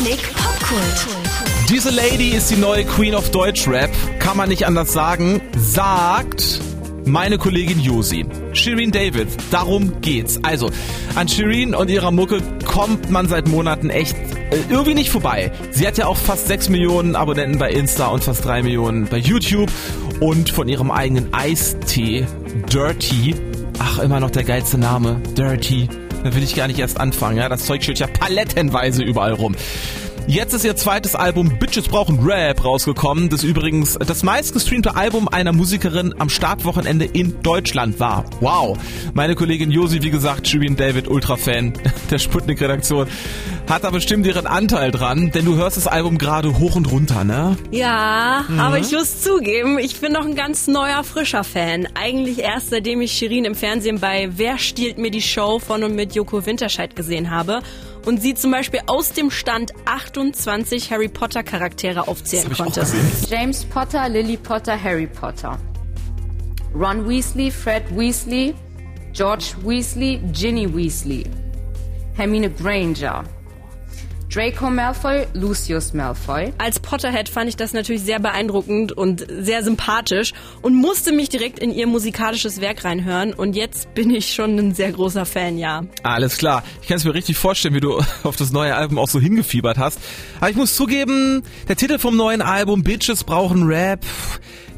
Sputnik Popkult. Diese Lady ist die neue Queen of Deutschrap. Kann man nicht anders sagen. Sagt meine Kollegin Josi. Shireen David, darum geht's. Also, an Shireen und ihrer Mucke kommt man seit Monaten echt äh, irgendwie nicht vorbei. Sie hat ja auch fast 6 Millionen Abonnenten bei Insta und fast 3 Millionen bei YouTube und von ihrem eigenen Eistee Dirty. Ach, immer noch der geilste Name. Dirty. Da will ich gar nicht erst anfangen. Ja? Das Zeug steht ja palettenweise überall rum. Jetzt ist ihr zweites Album Bitches brauchen Rap rausgekommen, das übrigens das meistgestreamte Album einer Musikerin am Startwochenende in Deutschland war. Wow. Meine Kollegin Josi, wie gesagt, Shirin David, Ultra-Fan der Sputnik-Redaktion, hat da bestimmt ihren Anteil dran, denn du hörst das Album gerade hoch und runter, ne? Ja, mhm. aber ich muss zugeben, ich bin noch ein ganz neuer, frischer Fan. Eigentlich erst seitdem ich Shirin im Fernsehen bei Wer stiehlt mir die Show von und mit Joko Winterscheid gesehen habe und sie zum Beispiel aus dem Stand 28 Harry Potter Charaktere aufzählen konnte. James Potter, Lily Potter, Harry Potter. Ron Weasley, Fred Weasley, George Weasley, Ginny Weasley. Hermine Granger, Draco Malfoy, Lucius Malfoy. Als Potterhead fand ich das natürlich sehr beeindruckend und sehr sympathisch und musste mich direkt in ihr musikalisches Werk reinhören und jetzt bin ich schon ein sehr großer Fan, ja. Alles klar. Ich kann es mir richtig vorstellen, wie du auf das neue Album auch so hingefiebert hast. Aber ich muss zugeben, der Titel vom neuen Album Bitches brauchen Rap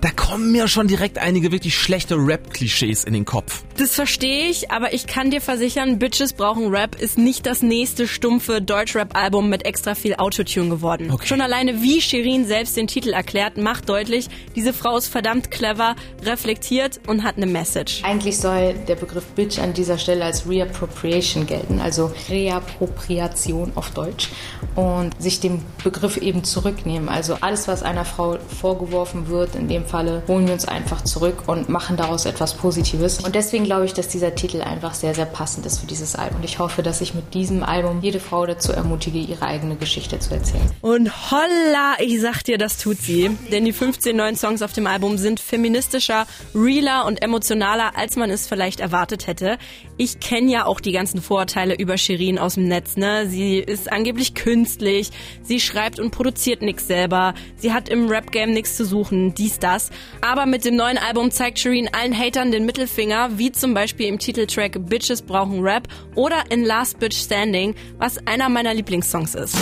da kommen mir schon direkt einige wirklich schlechte Rap-Klischees in den Kopf. Das verstehe ich, aber ich kann dir versichern, Bitches brauchen Rap ist nicht das nächste stumpfe Deutschrap-Album mit extra viel Autotune geworden. Okay. Schon alleine wie Shirin selbst den Titel erklärt, macht deutlich, diese Frau ist verdammt clever, reflektiert und hat eine Message. Eigentlich soll der Begriff Bitch an dieser Stelle als Reappropriation gelten, also Reappropriation auf Deutsch und sich dem Begriff eben zurücknehmen. Also alles, was einer Frau vorgeworfen wird, in dem Falle holen wir uns einfach zurück und machen daraus etwas Positives. Und deswegen glaube ich, dass dieser Titel einfach sehr, sehr passend ist für dieses Album. Und ich hoffe, dass ich mit diesem Album jede Frau dazu ermutige, ihre eigene Geschichte zu erzählen. Und holla, ich sag dir, das tut sie. Denn die 15 neuen Songs auf dem Album sind feministischer, realer und emotionaler, als man es vielleicht erwartet hätte. Ich kenne ja auch die ganzen Vorurteile über Shirin aus dem Netz. Ne? Sie ist angeblich künstlich, sie schreibt und produziert nichts selber, sie hat im Rap-Game nichts zu suchen, dies, das das. Aber mit dem neuen Album zeigt Shireen allen Hatern den Mittelfinger, wie zum Beispiel im Titeltrack Bitches brauchen Rap oder in Last Bitch Standing, was einer meiner Lieblingssongs ist.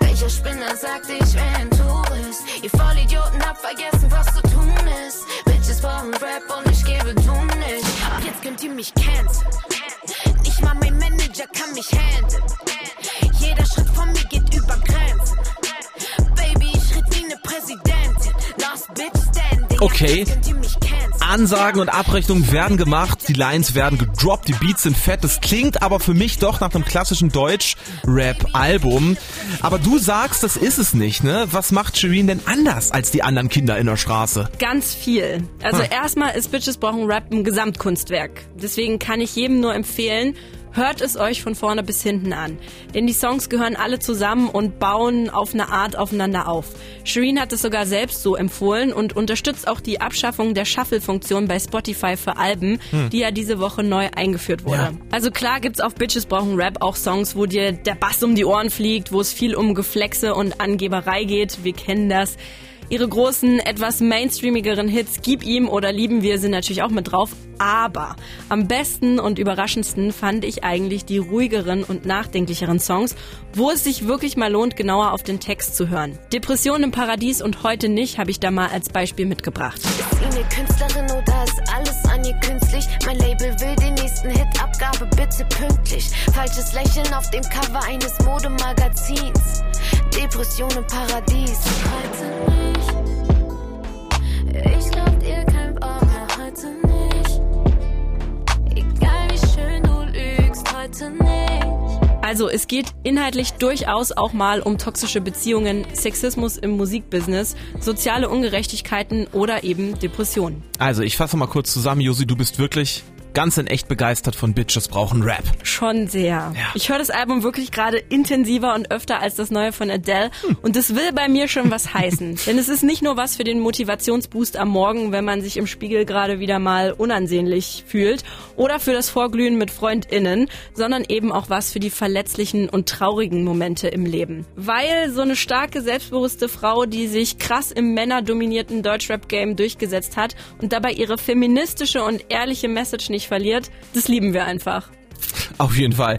Welcher Spinner sagt, ich wäre ein Tourist? Ihr Vollidioten habt vergessen, was zu tun ist. Bitches brauchen Rap und ich gebe du nicht. Ab jetzt könnt ihr mich canceln. Nicht mal mein Manager kann mich handeln. Jeder Schritt von mir geht über Grenzen. Okay. Ansagen und Abrechnungen werden gemacht, die Lines werden gedroppt, die Beats sind fett. Das klingt aber für mich doch nach einem klassischen Deutsch-Rap-Album. Aber du sagst, das ist es nicht, ne? Was macht Shireen denn anders als die anderen Kinder in der Straße? Ganz viel. Also hm. erstmal ist Bitches brauchen Rap ein Gesamtkunstwerk. Deswegen kann ich jedem nur empfehlen, Hört es euch von vorne bis hinten an. Denn die Songs gehören alle zusammen und bauen auf eine Art aufeinander auf. Shireen hat es sogar selbst so empfohlen und unterstützt auch die Abschaffung der Shuffle-Funktion bei Spotify für Alben, hm. die ja diese Woche neu eingeführt wurde. Ja. Also klar gibt's auf Bitches brauchen Rap auch Songs, wo dir der Bass um die Ohren fliegt, wo es viel um Geflexe und Angeberei geht. Wir kennen das. Ihre großen, etwas mainstreamigeren Hits Gib ihm oder Lieben wir sind natürlich auch mit drauf. Aber am besten und überraschendsten fand ich eigentlich die ruhigeren und nachdenklicheren Songs, wo es sich wirklich mal lohnt, genauer auf den Text zu hören. Depression im Paradies und heute nicht habe ich da mal als Beispiel mitgebracht. Ist eine Künstlerin oder ist alles an ihr künstlich? Mein Label will den nächsten Hit, Abgabe bitte pünktlich. Falsches Lächeln auf dem Cover eines Modemagazins. Depression im Paradies. Heute nicht. Ich glaub dir kein Wort mehr heute nicht. Egal wie schön du lügst, heute nicht. Also es geht inhaltlich durchaus auch mal um toxische Beziehungen, Sexismus im Musikbusiness, soziale Ungerechtigkeiten oder eben Depressionen. Also ich fasse mal kurz zusammen, Josi, du bist wirklich ganz in echt begeistert von Bitches brauchen Rap. Schon sehr. Ja. Ich höre das Album wirklich gerade intensiver und öfter als das neue von Adele hm. und das will bei mir schon was heißen. Denn es ist nicht nur was für den Motivationsboost am Morgen, wenn man sich im Spiegel gerade wieder mal unansehnlich fühlt oder für das Vorglühen mit FreundInnen, sondern eben auch was für die verletzlichen und traurigen Momente im Leben. Weil so eine starke, selbstbewusste Frau, die sich krass im männerdominierten Deutschrap-Game durchgesetzt hat und dabei ihre feministische und ehrliche Message nicht verliert, das lieben wir einfach. Auf jeden Fall.